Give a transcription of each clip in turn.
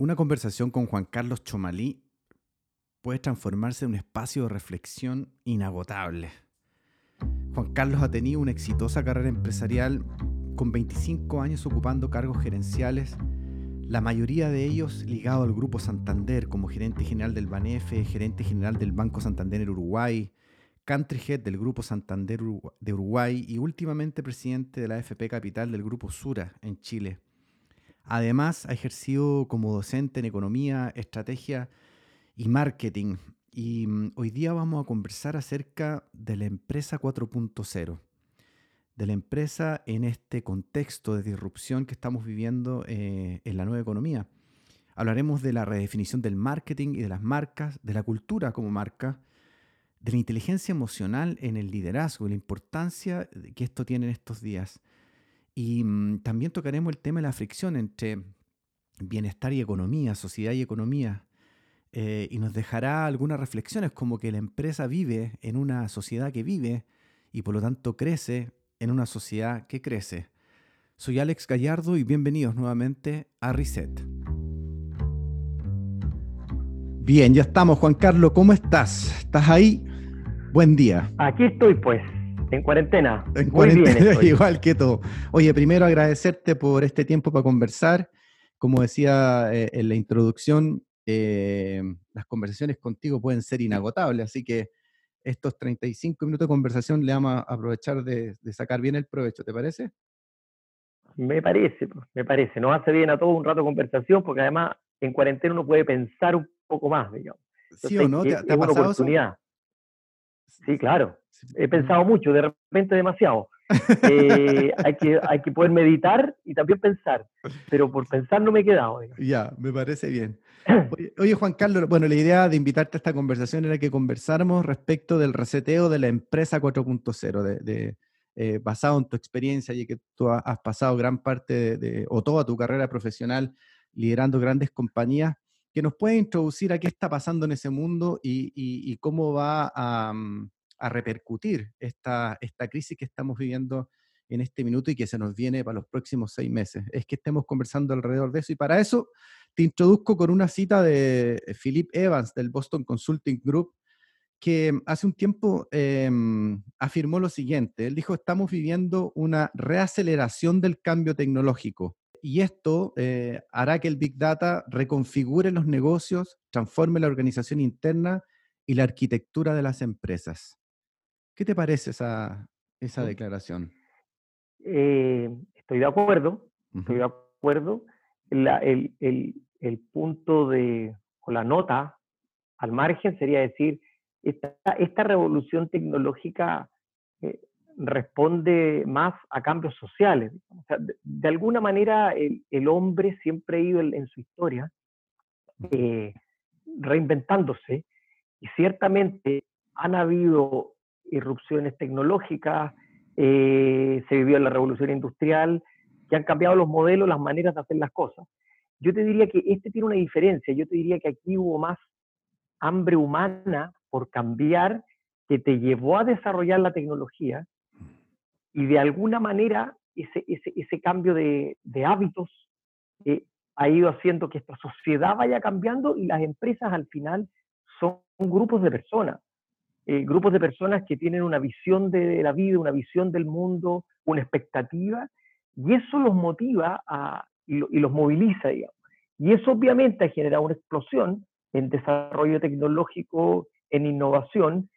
Una conversación con Juan Carlos Chomalí puede transformarse en un espacio de reflexión inagotable. Juan Carlos ha tenido una exitosa carrera empresarial con 25 años ocupando cargos gerenciales, la mayoría de ellos ligados al Grupo Santander como gerente general del BANEFE, gerente general del Banco Santander Uruguay, country head del Grupo Santander de Uruguay y últimamente presidente de la AFP Capital del Grupo Sura en Chile. Además, ha ejercido como docente en economía, estrategia y marketing. Y mm, hoy día vamos a conversar acerca de la empresa 4.0, de la empresa en este contexto de disrupción que estamos viviendo eh, en la nueva economía. Hablaremos de la redefinición del marketing y de las marcas, de la cultura como marca, de la inteligencia emocional en el liderazgo la importancia que esto tiene en estos días y mm, también tocaremos el tema de la fricción entre bienestar y economía, sociedad y economía. Eh, y nos dejará algunas reflexiones como que la empresa vive en una sociedad que vive y por lo tanto crece en una sociedad que crece. Soy Alex Gallardo y bienvenidos nuevamente a Reset. Bien, ya estamos, Juan Carlos, ¿cómo estás? ¿Estás ahí? Buen día. Aquí estoy, pues. En cuarentena. En cuarentena, igual que todo. Oye, primero agradecerte por este tiempo para conversar. Como decía eh, en la introducción, eh, las conversaciones contigo pueden ser inagotables, así que estos 35 minutos de conversación le vamos a aprovechar de, sacar bien el provecho, ¿te parece? Me parece, me parece. Nos hace bien a todos un rato de conversación, porque además en cuarentena uno puede pensar un poco más, digamos. ¿Sí o no? ¿Te, ha pasado Sí, claro. He pensado mucho, de repente demasiado. Eh, hay, que, hay que poder meditar y también pensar, pero por pensar no me he quedado. Ya, me parece bien. Oye, Juan Carlos, bueno, la idea de invitarte a esta conversación era que conversáramos respecto del reseteo de la empresa 4.0, de, eh, basado en tu experiencia y que tú has pasado gran parte de, o toda tu carrera profesional liderando grandes compañías que nos puede introducir a qué está pasando en ese mundo y, cómo va mm, a, repercutir esta, esta crisis que estamos viviendo en este minuto y que se nos viene para los próximos seis meses. Es que estemos conversando alrededor de eso y para eso te introduzco con una cita de Philip Evans del Boston Consulting Group que hace un tiempo em, afirmó lo siguiente. Él dijo, estamos viviendo una reaceleración del cambio tecnológico y esto eh, hará que el Big Data reconfigure los negocios, transforme la organización interna y la arquitectura de las empresas. ¿Qué te parece esa, esa declaración? Eh, estoy de acuerdo, estoy de acuerdo. el, el, el, punto de, o la nota al margen sería decir, esta, esta revolución tecnológica eh, responde más a cambios sociales. de, alguna manera el, hombre siempre ha ido en, su historia eh, reinventándose y ciertamente han habido irrupciones tecnológicas, eh, se vivió la revolución industrial, que han cambiado los modelos, las maneras de hacer las cosas. Yo te diría que este tiene una diferencia, yo te diría que aquí hubo más hambre humana por cambiar que te llevó a desarrollar la tecnología y de alguna manera ese, ese, ese cambio de, hábitos eh, ha ido haciendo que esta sociedad vaya cambiando y las empresas al final son grupos de personas, eh, grupos de personas que tienen una visión de la vida, una visión del mundo, una expectativa, y eso los motiva a, y, y los moviliza, digamos. Y eso obviamente ha generado una explosión en desarrollo tecnológico, en innovación,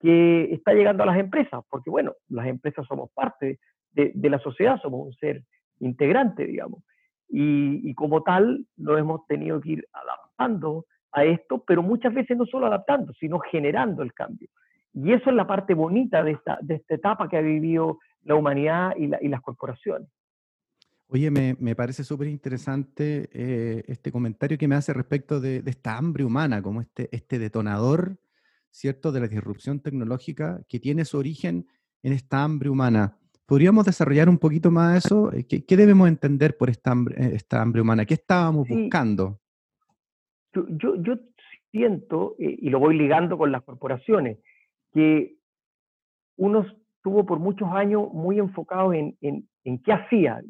que está llegando a las empresas, porque bueno, las empresas somos parte de, la sociedad, somos un ser integrante, digamos, y, como tal nos hemos tenido que ir adaptando a esto, pero muchas veces no solo adaptando, sino generando el cambio. Y eso es la parte bonita de esta, de esta etapa que ha vivido la humanidad y, las corporaciones. Oye, me, me parece súper interesante eh, este comentario que me hace respecto de, de, esta hambre humana, como este, este detonador ¿cierto?, de la disrupción tecnológica que tiene su origen en esta hambre humana. ¿Podríamos desarrollar un poquito más eso? Eh, ¿Qué, debemos entender por esta hambre, eh, esta hambre humana? ¿Qué estábamos buscando? Yo, yo, siento, eh, y lo voy ligando con las corporaciones, que uno estuvo por muchos años muy enfocado en, en, en qué hacía.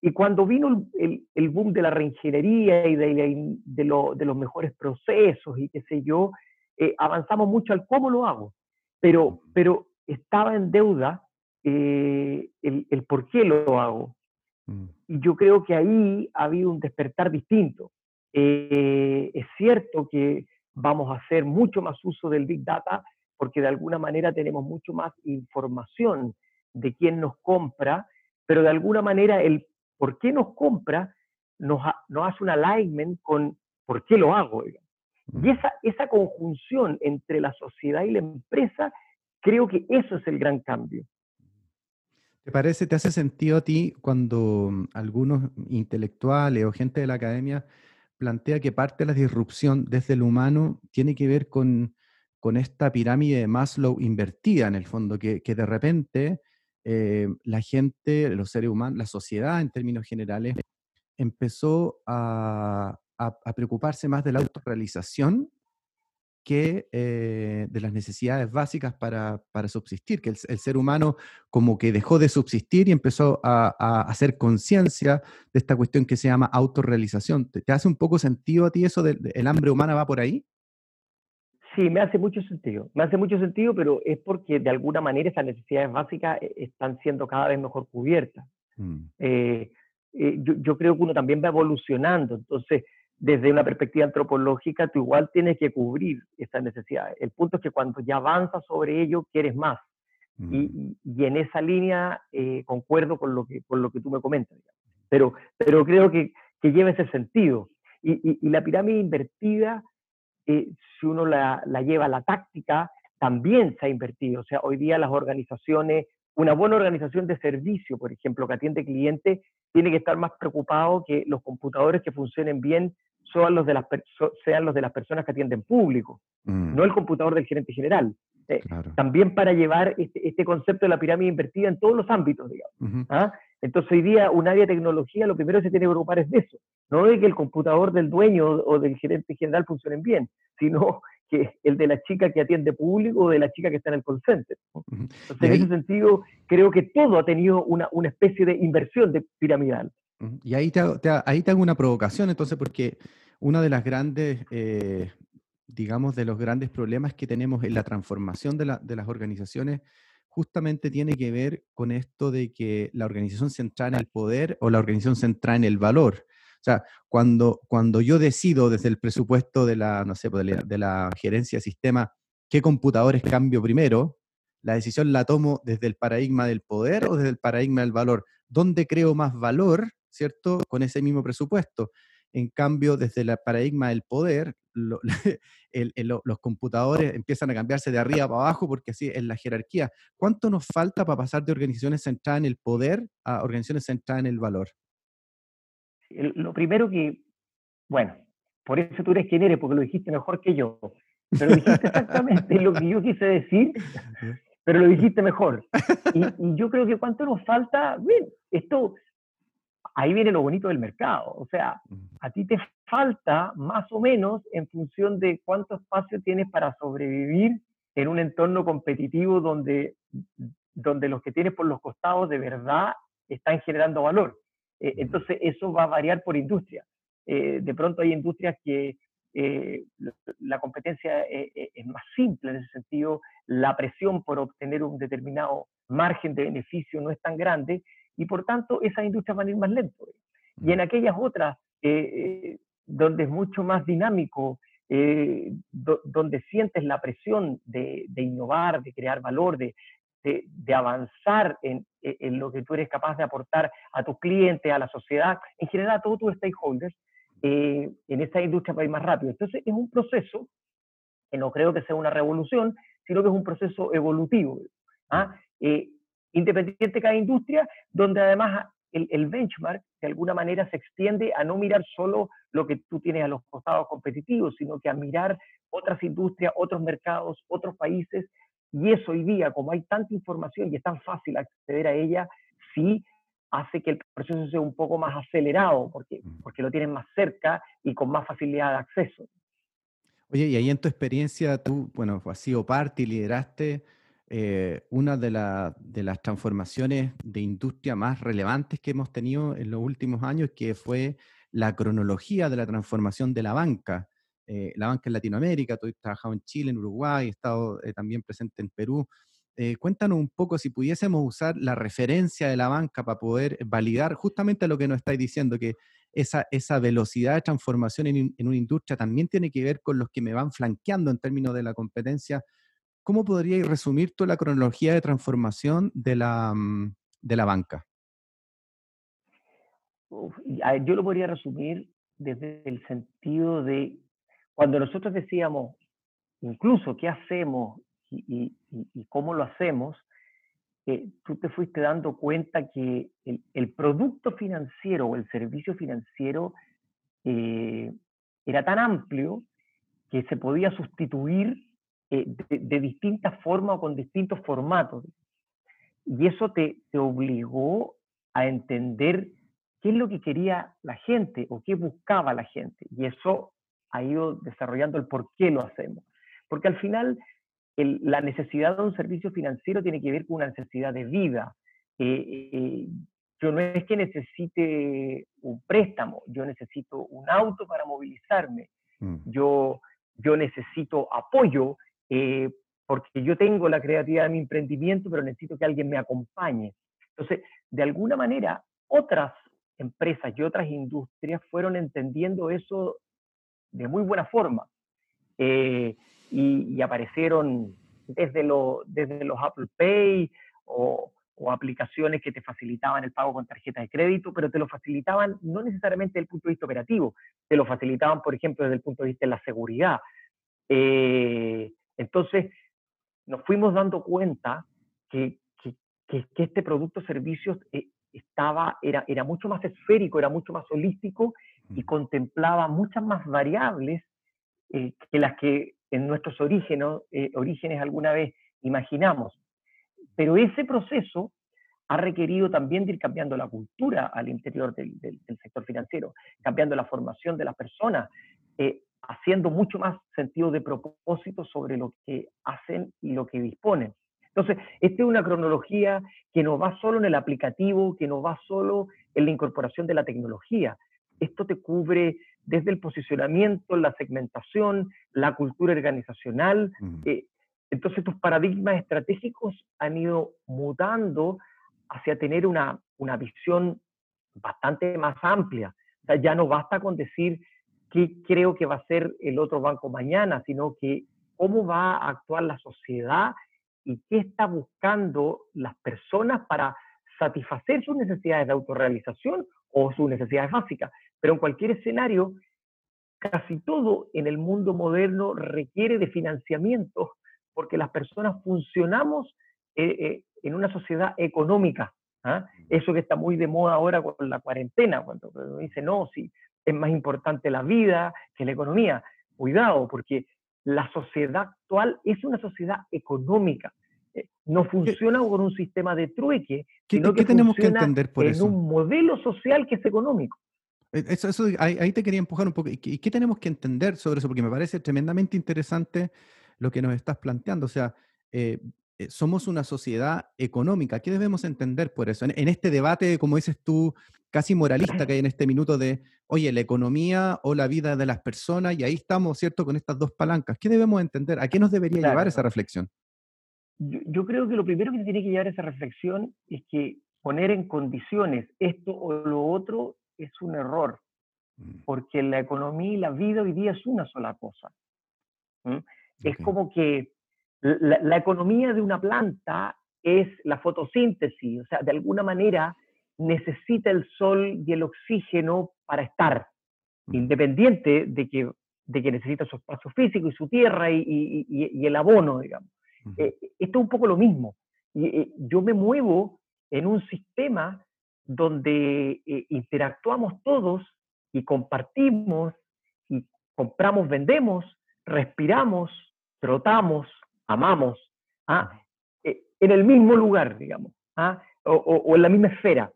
Y cuando vino el, boom de la reingeniería y de, de, los mejores procesos y qué sé yo, eh, avanzamos mucho al cómo lo hago, pero, pero estaba en deuda eh, el, por qué lo hago. Mm. Y yo creo que ahí ha habido un despertar distinto. Eh, es cierto que vamos a hacer mucho más uso del Big Data porque de alguna manera tenemos mucho más información de quién nos compra, pero de alguna manera el por qué nos compra nos, hace un alignment con por qué lo hago. Y esa, esa conjunción entre la sociedad y la empresa, creo que eso es el gran cambio. ¿Te parece, te hace sentido a ti cuando algunos intelectuales o gente de la academia plantea que parte de la disrupción desde el humano tiene que ver con, con esta pirámide de Maslow invertida en el fondo, que, que de repente eh, la gente, los seres humanos, la sociedad en términos generales, empezó a, a, preocuparse más de la autorrealización que eh, de las necesidades básicas para, para subsistir, que el, ser humano como que dejó de subsistir y empezó a, a hacer conciencia de esta cuestión que se llama autorrealización. ¿Te, ¿Te, hace un poco sentido a ti eso del el hambre humana va por ahí? Sí, me hace mucho sentido. Me hace mucho sentido, pero es porque de alguna manera esas necesidades básicas eh, están siendo cada vez mejor cubiertas. Mm. Eh, eh, yo, yo, creo que uno también va evolucionando. Entonces, desde una perspectiva antropológica, tú igual tienes que cubrir esas necesidades. El punto es que cuando ya avanzas sobre ello, quieres más. Mm. Y, y, en esa línea concuerdo con lo, que, con lo que tú me comentas. Pero, pero creo que, que lleva ese sentido. Y, y, y la pirámide invertida eh, si uno la, lleva a la táctica, también se ha invertido. O sea, hoy día las organizaciones, una buena organización de servicio, por ejemplo, que atiende clientes, tiene que estar más preocupado que los computadores que funcionen bien sean los de las, sean los de las personas que atienden público, mm. no el computador del gerente general. Eh, también para llevar este, este, concepto de la pirámide invertida en todos los ámbitos, digamos. ¿ah? Entonces hoy día un área de tecnología lo primero que se tiene que preocupar es de eso, no de que el computador del dueño o del gerente general funcionen bien, sino que el de la chica que atiende público o de la chica que está en el call center. Entonces, en ese sentido, creo que todo ha tenido una, una especie de inversión de piramidal. Y ahí te, ahí te hago una provocación, entonces, porque una de las grandes eh, digamos, de los grandes problemas que tenemos en la transformación de, las organizaciones justamente tiene que ver con esto de que la organización se entra en el poder o la organización se entra en el valor. O sea, cuando, cuando yo decido desde el presupuesto de la, no sé, pues, de la, gerencia de sistema qué computadores cambio primero, la decisión la tomo desde el paradigma del poder o desde el paradigma del valor. ¿Dónde creo más valor, cierto? Con ese mismo presupuesto. En cambio, desde el paradigma del poder, los computadores empiezan a cambiarse de arriba para abajo porque así es la jerarquía. ¿Cuánto nos falta para pasar de organizaciones centradas en el poder a organizaciones centradas en el valor? Lo primero que, bueno, por eso tú eres quien eres, porque lo dijiste mejor que yo. Pero dijiste exactamente lo que yo quise decir, pero lo dijiste mejor. Y, y yo creo que cuánto nos falta, bien, esto ahí viene lo bonito del mercado. O sea, a ti te falta más o menos en función de cuánto espacio tienes para sobrevivir en un entorno competitivo donde, donde los que tienes por los costados de verdad están generando valor. Eh, entonces, eso va a variar por industria. Eh, de pronto hay industrias que eh, la competencia es más simple en ese sentido, la presión por obtener un determinado margen de beneficio no es tan grande y por tanto esas industrias van a ir más lento. Y en aquellas otras donde es mucho más dinámico, donde sientes la presión de, innovar, de crear valor, de, de, avanzar en, en, lo que tú eres capaz de aportar a tus clientes, a la sociedad, en general a todos tus stakeholders, en esa industria va a ir más rápido. Entonces es un proceso que no creo que sea una revolución, sino que es un proceso evolutivo. ¿ah? independiente de cada industria, donde además el, benchmark de alguna manera se extiende a no mirar solo lo que tú tienes a los costados competitivos, sino que a mirar otras industrias, otros mercados, otros países. Y eso hoy día, como hay tanta información y es tan fácil acceder a ella, sí hace que el proceso sea un poco más acelerado, porque, mm. porque lo tienes más cerca y con más facilidad de acceso. Oye, y ahí en tu experiencia, tú, bueno, has sido parte y lideraste eh, una de, de, las transformaciones de industria más relevantes que hemos tenido en los últimos años, que fue la cronología de la transformación de la banca. Eh, la banca en Latinoamérica, has trabajado en Chile, en Uruguay, he estado eh, también presente en Perú. cuéntanos un poco si pudiésemos usar la referencia de la banca para poder validar justamente lo que nos estáis diciendo, que esa, esa velocidad de transformación en, en, una industria también tiene que ver con los que me van flanqueando en términos de la competencia ¿cómo podríais resumir toda la cronología de transformación de la, mm, de la banca? yo lo podría resumir desde el sentido de cuando nosotros decíamos incluso qué hacemos y, cómo lo hacemos, eh, tú te fuiste dando cuenta que el, producto financiero o el servicio financiero eh, era tan amplio que se podía sustituir eh, de, distintas formas o con distintos formatos. Y eso te obligó a entender qué es lo que quería la gente o qué buscaba la gente. Y eso ha ido desarrollando el por qué lo hacemos. Porque al final la necesidad de un servicio financiero tiene que ver con una necesidad de vida. Eh, eh, yo no es que necesite un préstamo, yo necesito un auto para movilizarme, mm. yo, yo necesito apoyo eh, porque yo tengo la creatividad de mi emprendimiento, pero necesito que alguien me acompañe. Entonces, de alguna manera, otras empresas y otras industrias fueron entendiendo eso de muy buena forma. Eh, y, aparecieron desde, lo, desde los Apple Pay o, o, aplicaciones que te facilitaban el pago con tarjetas de crédito, pero te lo facilitaban no necesariamente desde el punto de vista operativo, te lo facilitaban, por ejemplo, desde el punto de vista de la seguridad. Eh, entonces, nos fuimos dando cuenta que, este producto servicios eh, estaba, era, era mucho más esférico, era mucho más holístico y contemplaba muchas más variables eh, que las que en nuestros orígenes, eh, orígenes alguna vez imaginamos. Pero ese proceso ha requerido también de ir cambiando la cultura al interior del, sector financiero, cambiando la formación de las personas, haciendo mucho más sentido de propósito sobre lo que hacen y lo que disponen. Entonces, esta es una cronología que no va solo en el aplicativo, que no va solo en la incorporación de la tecnología. Esto te cubre desde el posicionamiento, la segmentación, la cultura organizacional. Eh, entonces, tus paradigmas estratégicos han ido mutando hacia tener una, una visión bastante más amplia. O sea, ya no basta con decir qué creo que va a ser el otro banco mañana, sino que cómo va a actuar la sociedad y qué está buscando las personas para satisfacer sus necesidades de autorrealización o sus necesidades básicas. Pero en cualquier escenario, casi todo en el mundo moderno requiere de financiamiento porque las personas funcionamos eh, eh, en una sociedad económica. ¿ah? Eso que está muy de moda ahora con la cuarentena, cuando dice, no, si es más importante la vida que la economía. Cuidado, porque la sociedad actual es una sociedad económica. Eh, no funciona con un sistema de trueque, ¿Qué, sino que tenemos que entender por en un modelo social que es económico. Eh, eso, ahí, te quería empujar un poco. ¿Y qué, tenemos que entender sobre eso? Porque me parece tremendamente interesante lo que nos estás planteando. O sea, eh, somos una sociedad económica. ¿Qué debemos entender por eso? en, este debate, como dices tú, casi moralista que hay en este minuto de, oye, la economía o la vida de las personas, y ahí estamos, ¿cierto?, con estas dos palancas. ¿Qué debemos entender? ¿A qué nos debería llevar esa reflexión? Yo, creo que lo primero que tiene que llevar esa reflexión es que poner en condiciones esto o lo otro es un error, mm. porque la economía y la vida hoy día es una sola cosa. Es como que la economía de una planta es la fotosíntesis, o sea, de alguna manera necesita el sol y el oxígeno para estar, independiente de que, de que necesita su espacio físico y su tierra y, el abono, digamos. Eh, esto es un poco lo mismo. Eh, yo me muevo en un sistema donde eh, interactuamos todos y compartimos y compramos, vendemos, respiramos, trotamos, amamos, ¿ah? en el mismo lugar, digamos, ¿ah? o, en la misma esfera.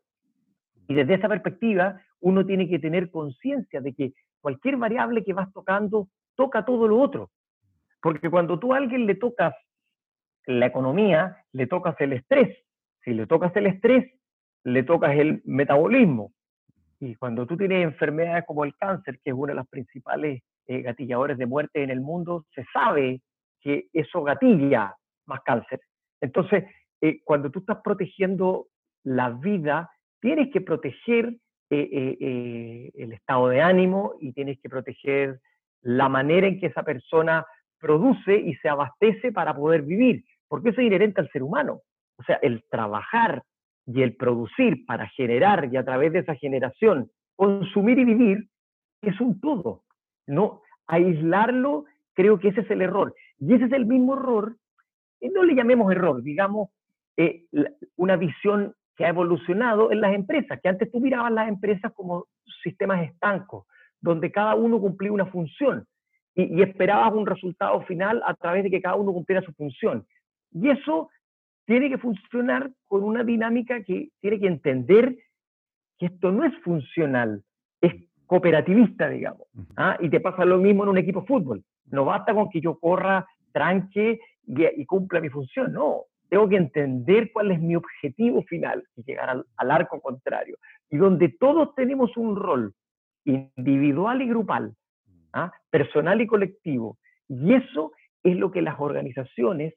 Y desde esa perspectiva, uno tiene que tener conciencia de que cualquier variable que vas tocando toca todo lo otro. Porque cuando tú a alguien le tocas la economía le tocas el estrés. Si le tocas el estrés, le tocas el metabolismo. Y cuando tú tienes enfermedades como el cáncer, que es una de las principales eh, gatilladores de muerte en el mundo, se sabe que eso gatilla más cáncer. Entonces, eh, cuando tú estás protegiendo la vida, tienes que proteger eh, el estado de ánimo y tienes que proteger la manera en que esa persona produce y se abastece para poder vivir, porque eso es inherente al ser humano. O sea, el trabajar y el producir para generar y a través de esa generación consumir y vivir es un todo. No aislarlo, creo que ese es el error. Y ese es el mismo error, no le llamemos error, digamos, eh, una visión que ha evolucionado en las empresas, que antes tú mirabas las empresas como sistemas estancos, donde cada uno cumplía una función y, y esperabas un resultado final a través de que cada uno cumpliera su función. Y eso tiene que funcionar con una dinámica que tiene que entender que esto no es funcional, es cooperativista, digamos. ¿ah? Y te pasa lo mismo en un equipo de fútbol. No basta con que yo corra, tranque y, cumpla mi función, no. Tengo que entender cuál es mi objetivo final, y llegar al, arco contrario. Y donde todos tenemos un rol individual y grupal, ¿ah? personal y colectivo. Y eso es lo que las organizaciones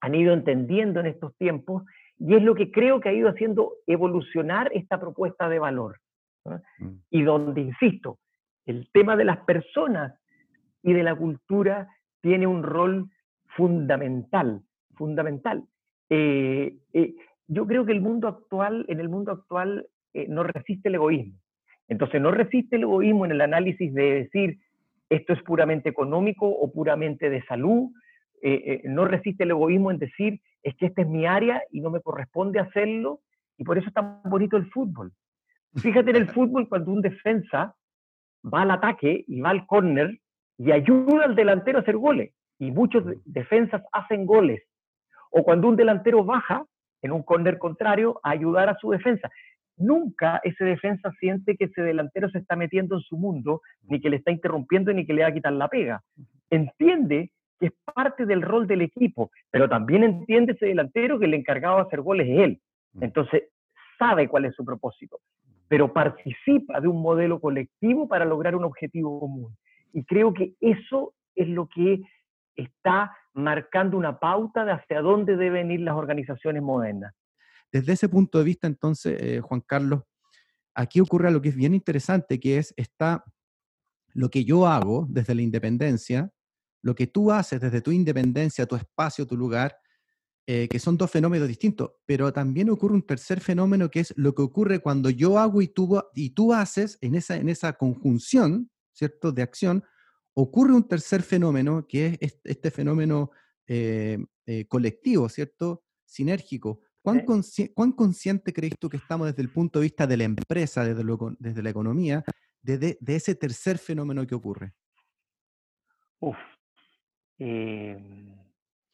han ido entendiendo en estos tiempos y es lo que creo que ha ido haciendo evolucionar esta propuesta de valor. Mm. Y donde, insisto, el tema de las personas y de la cultura tiene un rol fundamental, fundamental. Eh, eh, yo creo que el mundo actual, en el mundo actual eh, no resiste el egoísmo. Entonces no resiste el egoísmo en el análisis de decir esto es puramente económico o puramente de salud, eh, eh, no resiste el egoísmo en decir, es que esta es mi área y no me corresponde hacerlo, y por eso es tan bonito el fútbol. Fíjate en el fútbol cuando un defensa va al ataque y va al córner y ayuda al delantero a hacer goles, y muchos defensas hacen goles. O cuando un delantero baja en un córner contrario a ayudar a su defensa. Nunca ese defensa siente que ese delantero se está metiendo en su mundo, ni que le está interrumpiendo, ni que le va a quitar la pega. Entiende que es parte del rol del equipo, pero también entiende ese delantero que el encargado de hacer goles es él. Mm. Entonces, sabe cuál es su propósito, pero participa de un modelo colectivo para lograr un objetivo común. Y creo que eso es lo que está marcando una pauta de hacia dónde deben ir las organizaciones modernas. Desde ese punto de vista, entonces, eh, Juan Carlos, aquí ocurre algo que es bien interesante, que es está lo que yo hago desde la independencia, lo que tú haces desde tu independencia, tu espacio, tu lugar, eh, que son dos fenómenos distintos, pero también ocurre un tercer fenómeno que es lo que ocurre cuando yo hago y tú, y tú haces en esa, en esa conjunción, ¿cierto?, de acción, ocurre un tercer fenómeno que es este, fenómeno eh, eh, colectivo, ¿cierto?, sinérgico. ¿Cuán, ¿Cuán, consciente crees tú que estamos desde el punto de vista de la empresa, desde, desde la economía, de, de, de, ese tercer fenómeno que ocurre? Uf, eh,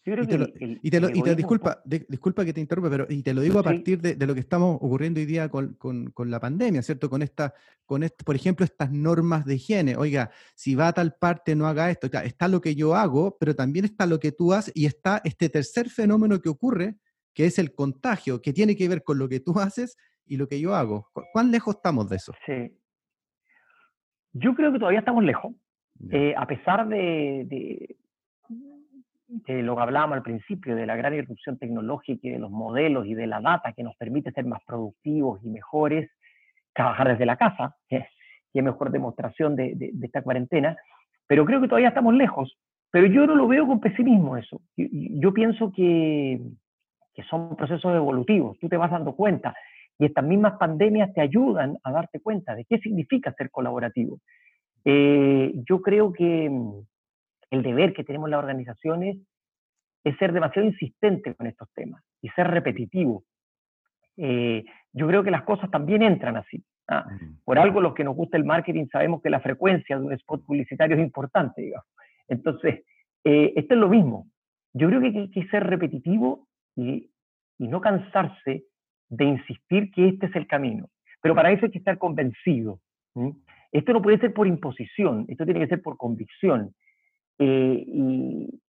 y te, lo, y te, y te disculpa, disculpa que te interrumpa, pero y te lo digo a partir de, de, lo que estamos ocurriendo hoy día con, con, con, la pandemia, ¿cierto? Con esta, con este, por ejemplo, estas normas de higiene. Oiga, si va a tal parte, no haga esto. Está lo que yo hago, pero también está lo que tú haces y está este tercer fenómeno que ocurre, que es el contagio, que tiene que ver con lo que tú haces y lo que yo hago. ¿Cuán lejos estamos de eso? Sí. Yo creo que todavía estamos lejos. Eh, a pesar de, de lo que hablábamos al principio, de la gran irrupción tecnológica y de los modelos y de la data que nos permite ser más productivos y mejores, trabajar desde la casa, que, es mejor demostración de, de, esta cuarentena, pero creo que todavía estamos lejos. Pero yo no lo veo con pesimismo eso. Yo, yo pienso que, que son procesos evolutivos, tú te vas dando cuenta y estas mismas pandemias te ayudan a darte cuenta de qué significa ser colaborativo. Eh, yo creo que el deber que tenemos las organizaciones es ser demasiado insistente con estos temas y ser repetitivo. Eh, yo creo que las cosas también entran así. ¿ah? Por algo los que nos gusta el marketing sabemos que la frecuencia de un spot publicitario es importante, digamos. Entonces, eh, esto es lo mismo. Yo creo que hay que ser repetitivo y, y no cansarse de insistir que este es el camino. Pero para eso hay que estar convencido. Esto no puede ser por imposición, esto tiene que ser por convicción. Eh, y,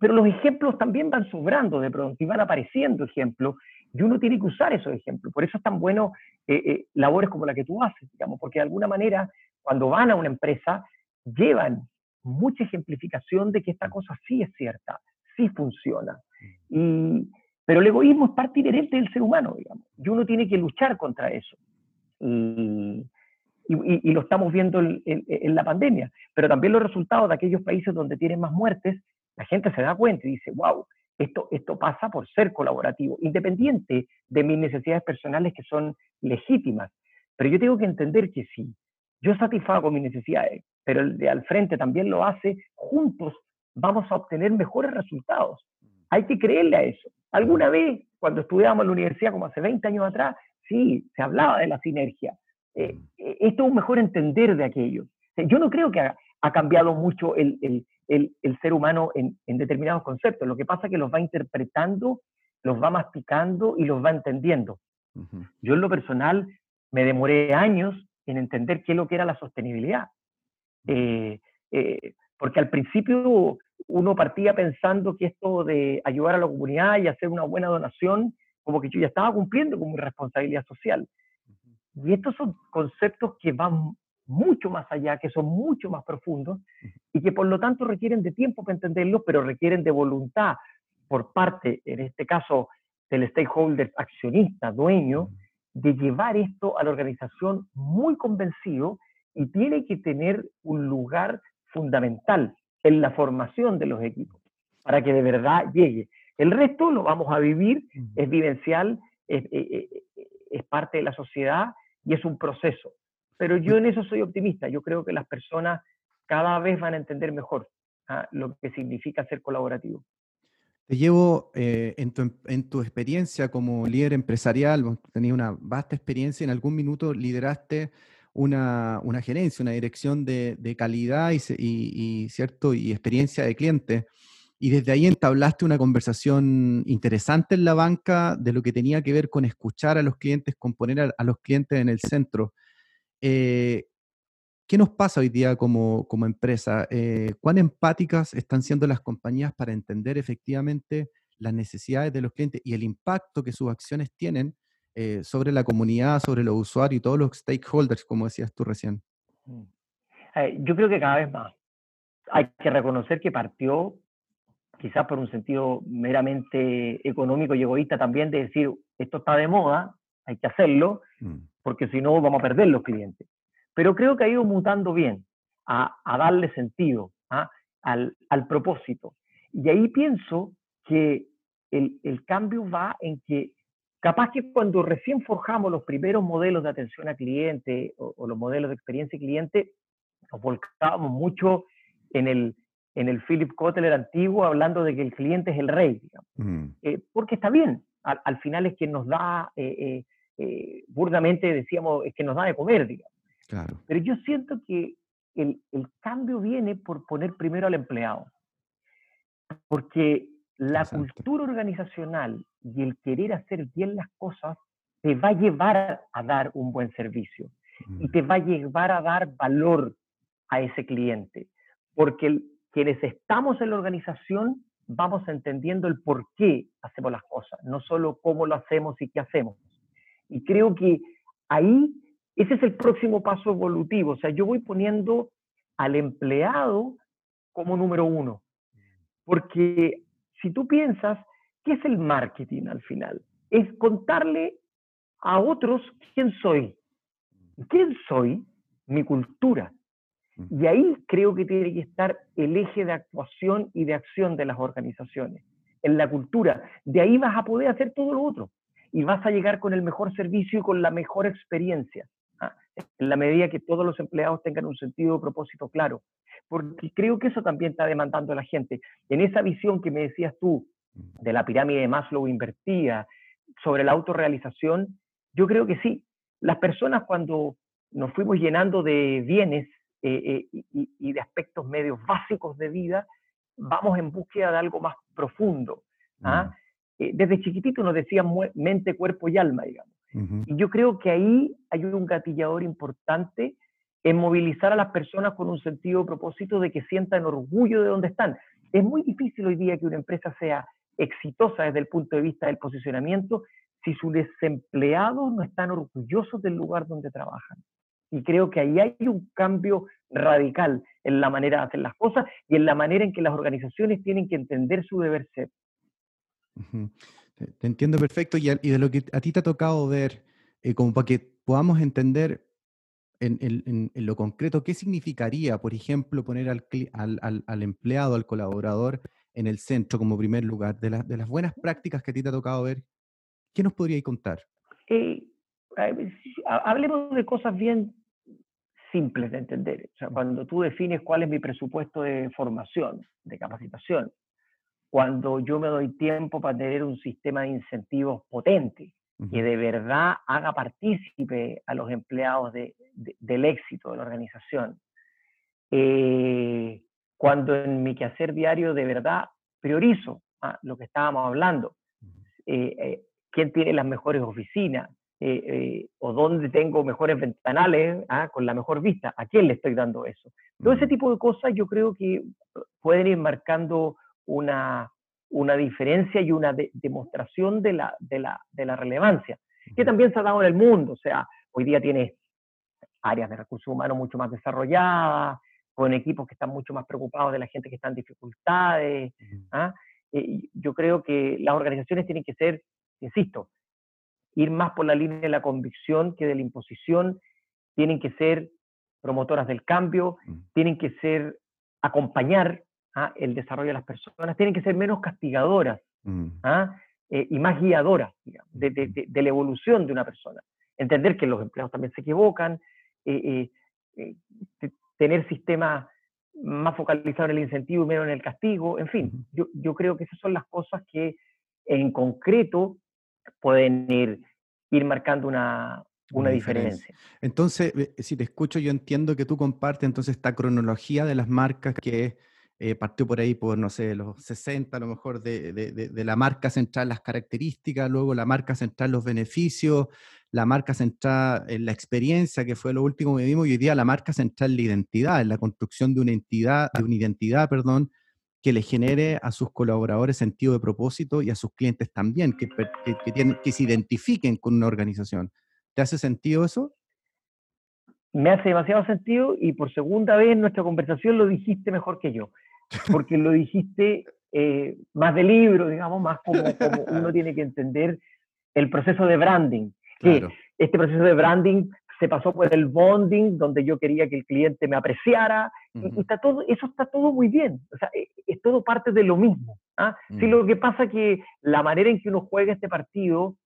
pero los ejemplos también van sobrando de pronto y van apareciendo ejemplos y uno tiene que usar esos ejemplos. Por eso es tan bueno eh, eh, labores como la que tú haces, digamos, porque de alguna manera cuando van a una empresa llevan mucha ejemplificación de que esta cosa sí es cierta, sí funciona. Y, pero el egoísmo es parte inherente del ser humano, digamos, y uno tiene que luchar contra eso. Y, y, lo estamos viendo en, la pandemia, pero también los resultados de aquellos países donde tienen más muertes, la gente se da cuenta y dice, wow, esto, esto pasa por ser colaborativo, independiente de mis necesidades personales que son legítimas. Pero yo tengo que entender que sí, yo satisfago mis necesidades, pero el de al frente también lo hace, juntos vamos a obtener mejores resultados. Hay que creerle a eso. Alguna vez, cuando estudiábamos en la universidad, como hace 20 años atrás, sí, se hablaba de la sinergia. Eh, eh, esto es un mejor entender de aquello. Yo no creo que ha, cambiado mucho el, ser humano en, determinados conceptos. Lo que pasa es que los va interpretando, los va masticando y los va entendiendo. Yo en lo personal me demoré años en entender qué es lo que era la sostenibilidad. Eh, porque al principio uno partía pensando que esto de ayudar a la comunidad y hacer una buena donación, como que yo ya estaba cumpliendo con mi responsabilidad social. Y estos son conceptos que van mucho más allá, que son mucho más profundos y que por lo tanto requieren de tiempo para entenderlos, pero requieren de voluntad por parte, en este caso, del stakeholder accionista, dueño, de llevar esto a la organización muy convencido y tiene que tener un lugar fundamental en la formación de los equipos para que de verdad llegue. El resto lo vamos a vivir, es vivencial, es, es, es parte de la sociedad y es un proceso. Pero yo en eso soy optimista. Yo creo que las personas cada vez van a entender mejor ¿ah? lo que significa ser colaborativo. Te llevo eh, en, tu, en, tu, experiencia como líder empresarial, tenías una vasta experiencia, en algún minuto lideraste una, una gerencia, una dirección de, de calidad y, y, ¿cierto? y experiencia de cliente. Y desde ahí entablaste una conversación interesante en la banca de lo que tenía que ver con escuchar a los clientes, con poner a, los clientes en el centro. Eh, ¿Qué nos pasa hoy día como, como empresa? Eh, ¿Cuán empáticas están siendo las compañías para entender efectivamente las necesidades de los clientes y el impacto que sus acciones tienen eh, sobre la comunidad, sobre los usuarios y todos los stakeholders, como decías tú recién? Mm. Yo creo que cada vez más. Hay que reconocer que partió quizás por un sentido meramente económico y egoísta también de decir, esto está de moda, hay que hacerlo, mm. porque si no vamos a perder los clientes. Pero creo que ha ido mutando bien a, darle sentido ¿ah? al, propósito. Y ahí pienso que el, cambio va en que capaz que cuando recién forjamos los primeros modelos de atención al cliente o, o los modelos de experiencia cliente, nos volcábamos mucho en el, en el Philip Kotler antiguo hablando de que el cliente es el rey, digamos. Eh, porque está bien, al, final es quien nos da, eh, eh, burdamente decíamos, es que nos da de comer, digamos. Claro. Pero yo siento que el, el, cambio viene por poner primero al empleado, porque la cultura organizacional y el querer hacer bien las cosas te va a llevar a dar un buen servicio y te va a llevar a dar valor a ese cliente, porque el, quienes estamos en la organización vamos entendiendo el por qué hacemos las cosas, no solo cómo lo hacemos y qué hacemos. Y creo que ahí ese es el próximo paso evolutivo. O sea, yo voy poniendo al empleado como número uno. Porque si tú piensas, ¿qué es el marketing al final? Es contarle a otros quién soy. ¿Quién soy? Mi cultura. Y ahí creo que tiene que estar el eje de actuación y de acción de las organizaciones, en la cultura. De ahí vas a poder hacer todo lo otro y vas a llegar con el mejor servicio y con la mejor experiencia, ¿ah? en la medida que todos los empleados tengan un sentido de propósito claro. Porque creo que eso también está demandando a la gente. En esa visión que me decías tú de la pirámide de Maslow invertida sobre la autorrealización, yo creo que sí. Las personas cuando nos fuimos llenando de bienes eh, eh, y, de aspectos medios básicos de vida, vamos en búsqueda de algo más profundo. ¿ah? Mm. Eh, desde chiquitito nos decían mente, cuerpo y alma, digamos. Y yo creo que ahí hay un gatillador importante en movilizar a las personas con un sentido de propósito de que sientan orgullo de donde están. Es muy difícil hoy día que una empresa sea exitosa desde el punto de vista del posicionamiento si sus desempleados no están orgullosos del lugar donde trabajan. Y creo que ahí hay un cambio radical en la manera de hacer las cosas y en la manera en que las organizaciones tienen que entender su deber ser. Te entiendo perfecto y, de lo que a ti te ha tocado ver, eh, como para que podamos entender en, lo concreto qué significaría, por ejemplo, poner al, al, empleado, al colaborador en el centro como primer lugar, de, de, las buenas prácticas que a ti te ha tocado ver, ¿qué nos podríais contar? Eh, hablemos de cosas bien simples de entender. O sea, cuando tú defines cuál es mi presupuesto de formación, de capacitación, cuando yo me doy tiempo para tener un sistema de incentivos potente, que de verdad haga partícipe a los empleados del éxito de la organización. Eh, cuando en mi quehacer diario de verdad priorizo ah, lo que estábamos hablando, eh, eh, quién tiene las mejores oficinas, o dónde tengo mejores ventanales ah, con la mejor vista, a quién le estoy dando eso. Todo ese tipo de cosas yo creo que pueden ir marcando una, una diferencia y una demostración de la, de, la, de la relevancia, que también se ha dado en el mundo. O sea, hoy día tienes áreas de recursos humanos mucho más desarrolladas, con equipos que están mucho más preocupados de la gente que está en dificultades. ¿ah? yo creo que las organizaciones tienen que ser, insisto, ir más por la línea de la convicción que de la imposición, tienen que ser promotoras del cambio, tienen que ser acompañar ¿ah? el desarrollo de las personas, tienen que ser menos castigadoras mm. ¿ah? eh, y más guiadoras de, la evolución de una persona. Entender que los empleados también se equivocan, eh, eh, tener sistemas más focalizados en el incentivo y menos en el castigo, en fin, yo, creo que esas son las cosas que en concreto pueden ir, ir marcando una, una diferencia. Entonces, si te escucho, yo entiendo que tú compartes entonces esta cronología de las marcas que eh, partió por ahí por, no sé, los 60 a lo mejor de, de, la marca central, las características, luego la marca central, los beneficios, la marca central, en la experiencia, que fue lo último que vimos, y hoy día la marca central, la identidad, en la construcción de una entidad, de una identidad, perdón, que le genere a sus colaboradores sentido de propósito y a sus clientes también, que, que, tienen, que se identifiquen con una organización. ¿Te hace sentido eso? Me hace demasiado sentido y por segunda vez en nuestra conversación lo dijiste mejor que yo porque lo dijiste eh, más de libro, digamos, más como, uno tiene que entender el proceso de branding. Que este proceso de branding se pasó por el bonding, donde yo quería que el cliente me apreciara, y, está todo, eso está todo muy bien, o sea, e, es, todo parte de lo mismo. ¿ah? Sí, lo que pasa es que la manera en que uno juega este partido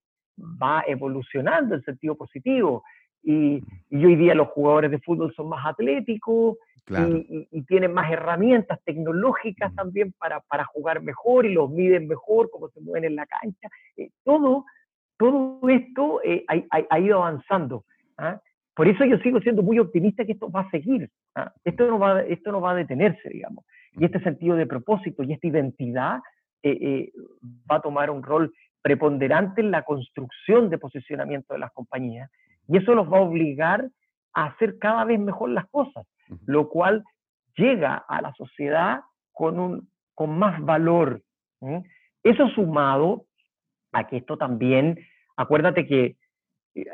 va evolucionando en sentido positivo, y, y, hoy día los jugadores de fútbol son más atléticos, y, tienen más herramientas tecnológicas también para, para, jugar mejor y los miden mejor, cómo se mueven en la cancha. Eh, todo, todo esto eh, ha, ido avanzando. ¿ah? Por eso yo sigo siendo muy optimista que esto va a seguir. ¿ah? Esto, no va, esto no va a detenerse, digamos. Y este sentido de propósito y esta identidad eh, va a tomar un rol preponderante en la construcción de posicionamiento de las compañías. Y eso los va a obligar a hacer cada vez mejor las cosas lo cual llega a la sociedad con, un, con más valor. Eso sumado a que esto también, acuérdate que eh,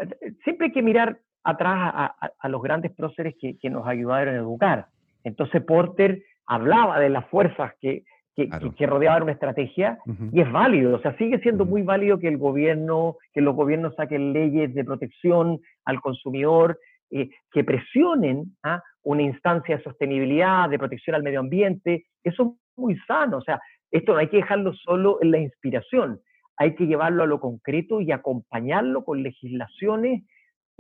siempre hay que mirar atrás a, los grandes próceres que, nos ayudaron a educar. Entonces Porter hablaba de las fuerzas que, que, rodeaban una estrategia y es válido, o sea, sigue siendo muy válido que el gobierno, que los gobiernos saquen leyes de protección al consumidor, eh, que presionen a ¿ah? una instancia de sostenibilidad, de protección al medio ambiente, eso es muy sano, o sea, esto no hay que dejarlo solo en la inspiración, hay que llevarlo a lo concreto y acompañarlo con legislaciones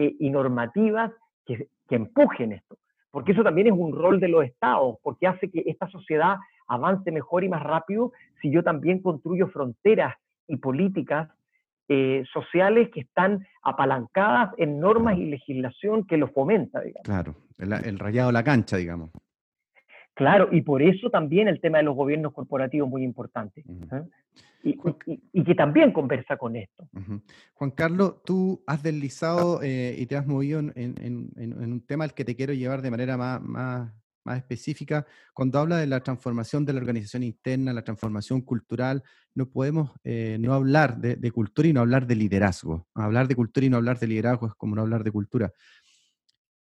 eh, y normativas que, empujen esto, porque eso también es un rol de los estados, porque hace que esta sociedad avance mejor y más rápido si yo también construyo fronteras y políticas eh, sociales que están apalancadas en normas y legislación que lo fomenta. Claro, el, rayado de la cancha, digamos. Claro, y por eso también el tema de los gobiernos corporativos es muy importante. ¿eh? y, que también conversa con esto. Juan Carlos, tú has deslizado eh, y te has movido en, un tema al que te quiero llevar de manera más, más específica, cuando habla de la transformación de la organización interna, la transformación cultural, no podemos eh, no hablar de, cultura y no hablar de liderazgo. Hablar de cultura y no hablar de liderazgo es como no hablar de cultura.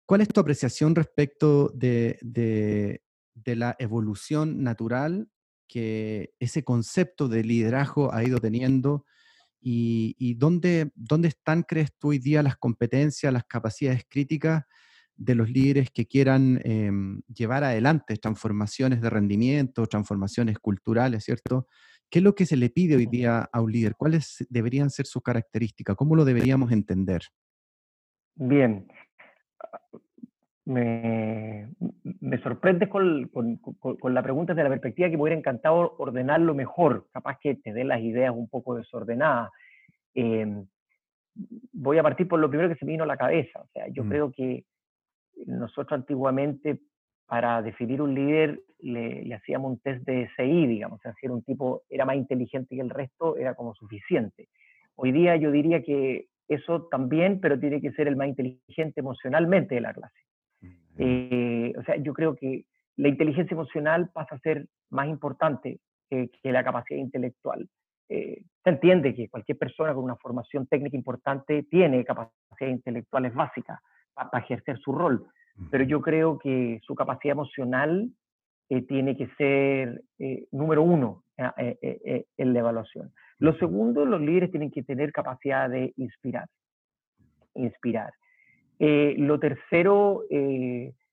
¿Cuál es tu apreciación respecto de, de la evolución natural que ese concepto de liderazgo ha ido teniendo? ¿Y, dónde, dónde están, crees tú, hoy día las competencias, las capacidades críticas de los líderes que quieran em, llevar adelante transformaciones de rendimiento, transformaciones culturales, ¿cierto? ¿Qué es lo que se le pide hoy día a un líder? ¿Cuáles deberían ser sus características? ¿Cómo lo deberíamos entender? Bien. Me, me sorprendes con, con, con, la pregunta desde la perspectiva que me hubiera encantado ordenarlo mejor, capaz que te dé las ideas un poco desordenadas. Em, voy a partir por lo primero que se me vino a la cabeza. O sea, yo mm. creo que nosotros antiguamente para definir un líder le, hacíamos un test de SI, digamos, o sea, si era un tipo, era más inteligente que el resto, era como suficiente. Hoy día yo diría que eso también, pero tiene que ser el más inteligente emocionalmente de la clase. Eh, o sea, yo creo que la inteligencia emocional pasa a ser más importante que, la capacidad intelectual. Eh, se entiende que cualquier persona con una formación técnica importante tiene capacidades intelectuales básicas, para ejercer su rol. Pero yo creo que su capacidad emocional eh, tiene que ser eh, número uno eh, en la evaluación. Lo segundo, los líderes tienen que tener capacidad de inspirar. Inspirar. Lo tercero,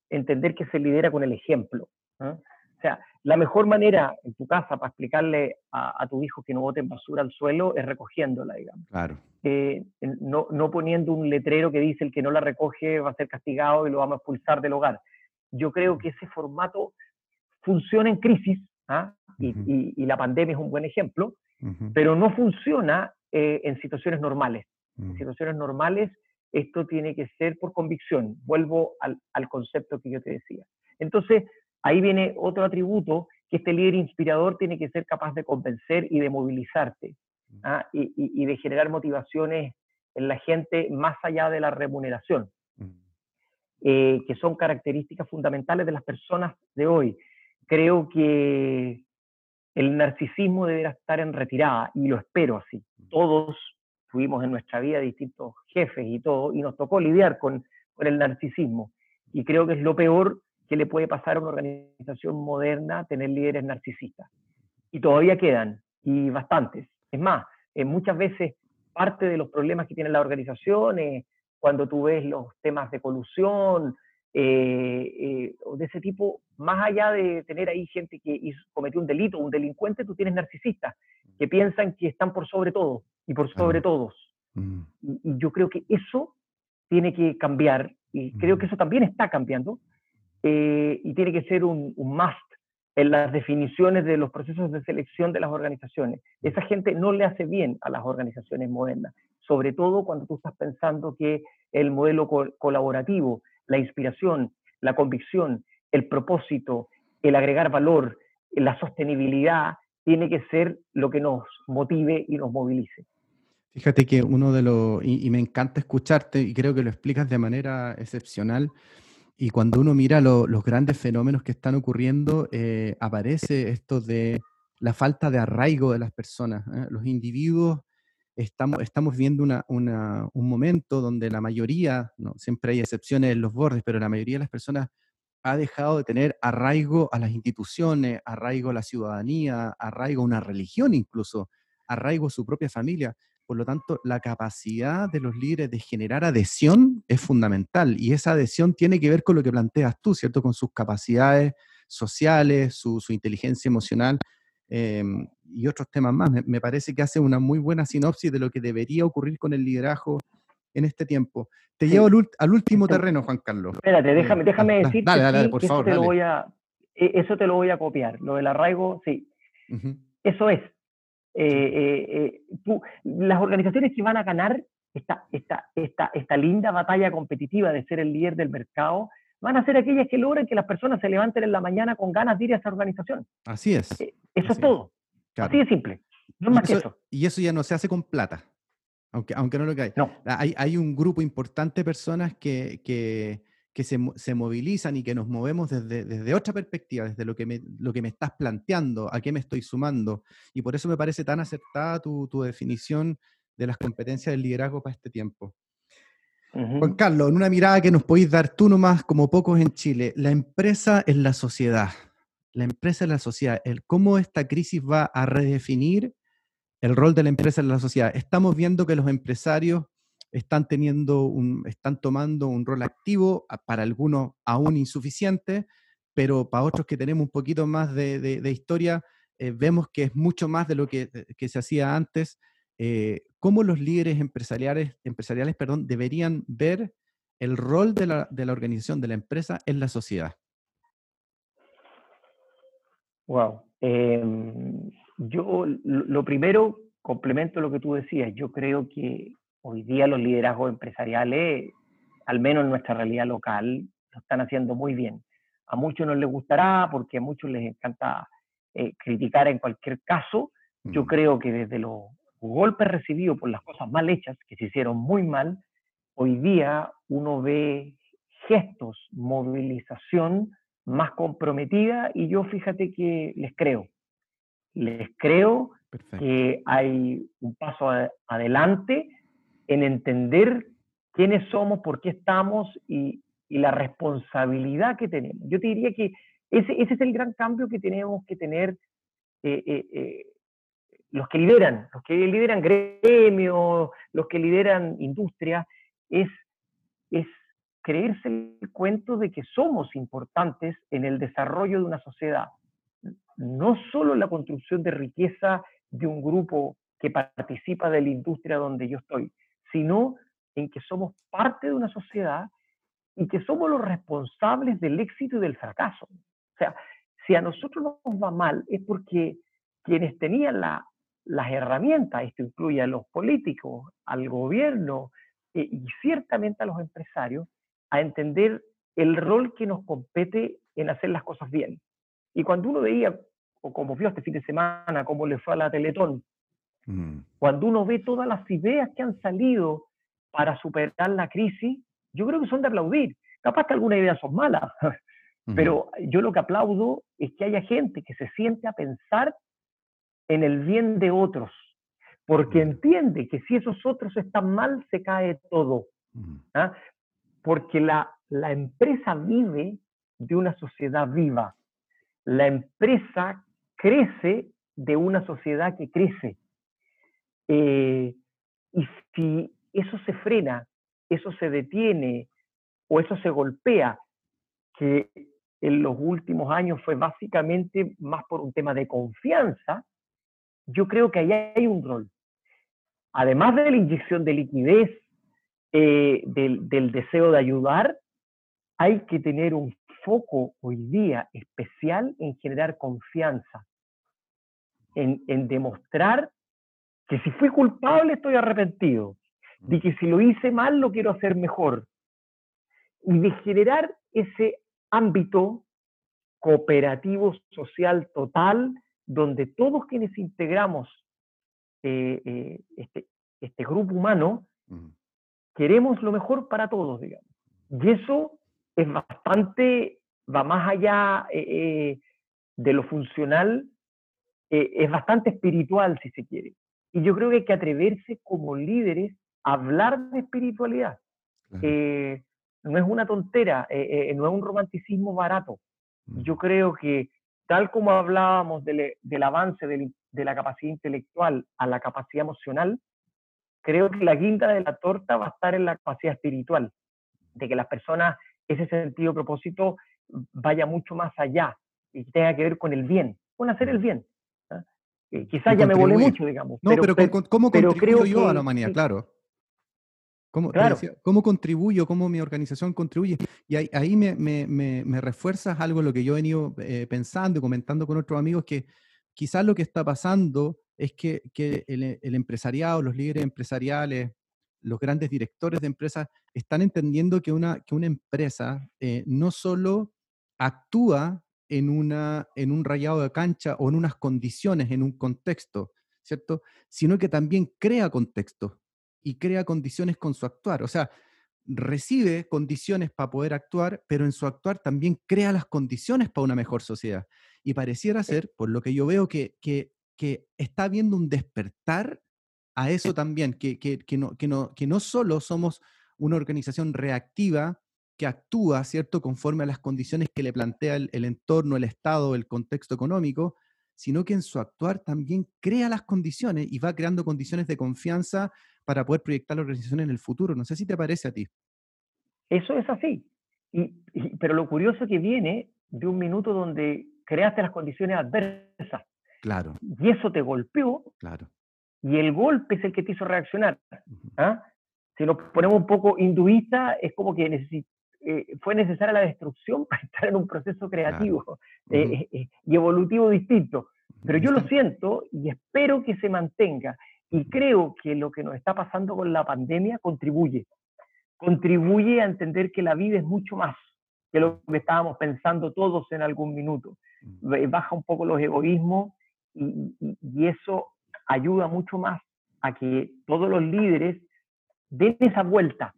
entender que se lidera con el ejemplo. O sea, la mejor manera en tu casa para explicarle a, tu hijo que no boten basura al suelo es recogiéndola, digamos. Claro. Eh, no, no, poniendo un letrero que dice el que no la recoge va a ser castigado y lo vamos a expulsar del hogar. Yo creo que ese formato funciona en crisis, ¿ah? y, y, la pandemia es un buen ejemplo, pero no funciona eh, en situaciones normales. En situaciones normales esto tiene que ser por convicción. Vuelvo al, al concepto que yo te decía. Entonces, Ahí viene otro atributo que este líder inspirador tiene que ser capaz de convencer y de movilizarte mm. ¿ah? y, de generar motivaciones en la gente más allá de la remuneración, mm. eh, que son características fundamentales de las personas de hoy. Creo que el narcisismo deberá estar en retirada y lo espero así. Mm. Todos tuvimos en nuestra vida distintos jefes y todo, y nos tocó lidiar con, con el narcisismo. Y creo que es lo peor que le puede pasar a una organización moderna tener líderes narcisistas. Y todavía quedan, y bastantes. Es más, eh, muchas veces parte de los problemas que tienen las organizaciones, cuando tú ves los temas de colusión, eh, eh, de ese tipo, más allá de tener ahí gente que cometió un delito, un delincuente, tú tienes narcisistas que piensan que están por sobre todo y por sobre todos. Mm. Y, y, yo creo que eso tiene que cambiar, y creo que eso también está cambiando, eh, y tiene que ser un, must en las definiciones de los procesos de selección de las organizaciones. Esa gente no le hace bien a las organizaciones modernas, sobre todo cuando tú estás pensando que el modelo colaborativo, la inspiración, la convicción, el propósito, el agregar valor, la sostenibilidad, tiene que ser lo que nos motive y nos movilice. Fíjate que uno de los, y me encanta escucharte y creo que lo explicas de manera excepcional, y cuando uno mira los grandes fenómenos que están ocurriendo, eh, aparece esto de la falta de arraigo de las personas. ¿eh? Los individuos estamos, estamos viendo una, un momento donde la mayoría, ¿no? siempre hay excepciones en los bordes, pero la mayoría de las personas ha dejado de tener arraigo a las instituciones, arraigo a la ciudadanía, arraigo a una religión incluso, arraigo a su propia familia. Por lo tanto, la capacidad de los líderes de generar adhesión es fundamental y esa adhesión tiene que ver con lo que planteas tú, ¿cierto? Con sus capacidades sociales, su, inteligencia emocional em, y otros temas más. Me, parece que hace una muy buena sinopsis de lo que debería ocurrir con el liderazgo en este tiempo. Te llevo al, último terreno, Juan Carlos. Espérate, déjame, déjame decir dale, dale, por favor, eso, te Lo voy a, e, eso te lo voy a copiar. Lo del arraigo, sí. Eso es. Eh, eh, eh, las organizaciones que van a ganar esta, esta, esta, esta linda batalla competitiva de ser el líder del mercado van a ser aquellas que logren que las personas se levanten en la mañana con ganas de ir a esa organización. Así es. eso es todo. Así de simple. No más que eso. Y eso ya no se hace con plata, aunque, aunque no lo hay. No. Hay, hay un grupo importante de personas que, que, que se, se, movilizan y que nos movemos desde, desde otra perspectiva, desde lo que, me, lo que me estás planteando, a qué me estoy sumando. Y por eso me parece tan acertada tu, tu definición de las competencias del liderazgo para este tiempo. Juan Carlos, en una mirada que nos podéis dar tú nomás, como pocos en Chile, la empresa es la sociedad. La empresa es la sociedad. El, ¿Cómo esta crisis va a redefinir el rol de la empresa en la sociedad? Estamos viendo que los empresarios están teniendo un, están tomando un rol activo, para algunos aún insuficiente, pero para otros que tenemos un poquito más de, historia, eh, vemos que es mucho más de lo que, eh, se hacía antes. Eh, ¿Cómo los líderes empresariales, empresariales perdón, deberían ver el rol de la, de la organización, de la empresa en la sociedad? Wow. Yo lo primero, complemento lo que tú decías, yo creo que hoy día los liderazgos empresariales, al menos en nuestra realidad local, lo están haciendo muy bien. A muchos no les gustará porque a muchos les encanta eh, criticar en cualquier caso. Yo creo que desde los golpes recibidos por las cosas mal hechas, que se hicieron muy mal, hoy día uno ve gestos, movilización más comprometida y yo fíjate que les creo. Les creo que hay un paso adelante en entender quiénes somos, por qué estamos y, la responsabilidad que tenemos. Yo te diría que ese, ese es el gran cambio que tenemos que tener eh, eh, eh, los que lideran, los que lideran gremios, los que lideran industria, es, es creerse el cuento de que somos importantes en el desarrollo de una sociedad. No solo la construcción de riqueza de un grupo que participa de la industria donde yo estoy, sino en que somos parte de una sociedad y que somos los responsables del éxito y del fracaso. O sea, si a nosotros nos va mal es porque quienes tenían las herramientas, esto incluye a los políticos, al gobierno eh, y ciertamente a los empresarios, a entender el rol que nos compete en hacer las cosas bien. Y cuando uno veía, o como vio este fin de semana, cómo le fue a la Teletón, Mm. Cuando uno ve todas las ideas que han salido para superar la crisis, yo creo que son de aplaudir. Capaz que algunas ideas son malas, pero yo lo que aplaudo es que haya gente que se siente a pensar en el bien de otros, porque mm. entiende que si esos otros están mal, se cae todo. ¿ah? Porque la, la empresa vive de una sociedad viva. La empresa crece de una sociedad que crece. Eh, y si eso se frena, eso se detiene o eso se golpea, que en los últimos años fue básicamente más por un tema de confianza, yo creo que ahí hay un rol. Además de la inyección de liquidez, eh, del, del, deseo de ayudar, hay que tener un foco hoy día especial en generar confianza, en, en demostrar que si fui culpable estoy arrepentido, de que si lo hice mal lo quiero hacer mejor, y de generar ese ámbito cooperativo social total donde todos quienes integramos eh, eh, este, este, grupo humano queremos lo mejor para todos, digamos. Y eso es bastante, va más allá eh, de lo funcional, es bastante espiritual, si se quiere. Y yo creo que hay que atreverse como líderes a hablar de espiritualidad. Eh, no es una tontera, eh, eh, no es un romanticismo barato. Mm. Yo creo que tal como hablábamos del, avance de la capacidad intelectual a la capacidad emocional, creo que la guinda de la torta va a estar en la capacidad espiritual, de que las personas, ese sentido propósito, vaya mucho más allá y tenga que ver con el bien, con hacer el bien. Eh, quizás ya me volé mucho, digamos. No, pero, ¿cómo contribuyo yo a la humanidad? Claro. ¿Cómo, ¿Cómo, contribuyo? ¿Cómo mi organización contribuye? Y ahí, me, me, me, refuerzas algo lo que yo he venido eh, pensando y comentando con otros amigos, que quizás lo que está pasando es que, que el, el, empresariado, los líderes empresariales, los grandes directores de empresas están entendiendo que una, que una empresa eh, no solo actúa en, una, en un rayado de cancha o en unas condiciones, en un contexto, ¿cierto? Sino que también crea contexto y crea condiciones con su actuar. O sea, recibe condiciones para poder actuar, pero en su actuar también crea las condiciones para una mejor sociedad. Y pareciera ser, por lo que yo veo, que, que, está habiendo un despertar a eso también, que, no, que, no, que no solo somos una organización reactiva que actúa, ¿cierto?, conforme a las condiciones que le plantea el, entorno, el Estado, el contexto económico, sino que en su actuar también crea las condiciones y va creando condiciones de confianza para poder proyectar la organización en el futuro. No sé si te parece a ti. Eso es así. Y, pero lo curioso es que viene de un minuto donde creaste las condiciones adversas. Claro. Y eso te golpeó. Claro. Y el golpe es el que te hizo reaccionar. ¿ah? Si nos ponemos un poco hinduista, es como que eh, fue necesaria la destrucción para estar en un proceso creativo eh, eh, y evolutivo distinto. Pero yo lo siento y espero que se mantenga. Y creo que lo que nos está pasando con la pandemia contribuye. Contribuye a entender que la vida es mucho más que lo que estábamos pensando todos en algún minuto. Baja un poco los egoísmos y, eso ayuda mucho más a que todos los líderes den esa vuelta.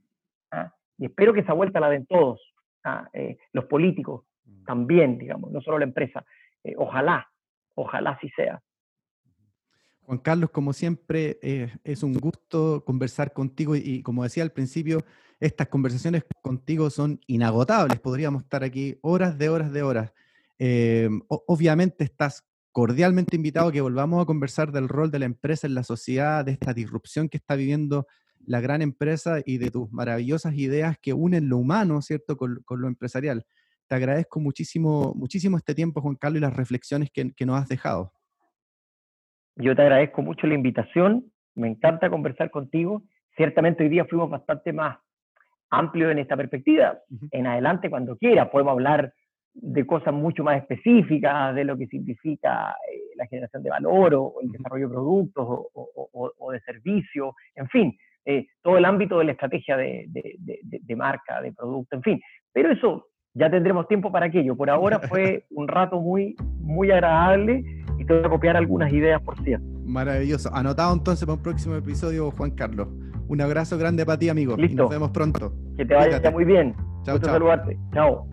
Y espero que esa vuelta la den todos, ¿ah? eh, los políticos mm. también, digamos, no solo la empresa. Eh, ojalá, ojalá así sea. Juan Carlos, como siempre, eh, es un gusto conversar contigo y, como decía al principio, estas conversaciones contigo son inagotables. Podríamos estar aquí horas de horas de horas. obviamente estás cordialmente invitado a que volvamos a conversar del rol de la empresa en la sociedad, de esta disrupción que está viviendo la gran empresa y de tus maravillosas ideas que unen lo humano, ¿cierto?, con, lo empresarial. Te agradezco muchísimo, muchísimo este tiempo, Juan Carlos, y las reflexiones que, que nos has dejado. Yo te agradezco mucho la invitación, me encanta conversar contigo. Ciertamente hoy día fuimos bastante más amplios en esta perspectiva. En adelante, cuando quiera, podemos hablar de cosas mucho más específicas, de lo que significa eh, la generación de valor o, el desarrollo de productos o, de servicios, en fin, eh, todo el ámbito de la estrategia de, de, marca, de producto, en fin. Pero eso ya tendremos tiempo para aquello. Por ahora fue un rato muy, muy agradable y te voy a copiar algunas ideas por cierto. Maravilloso. Anotado entonces para un próximo episodio, Juan Carlos. Un abrazo grande para ti, amigo. Y nos vemos pronto. Que te vaya muy bien. Chao, chao. saludarte. Chao.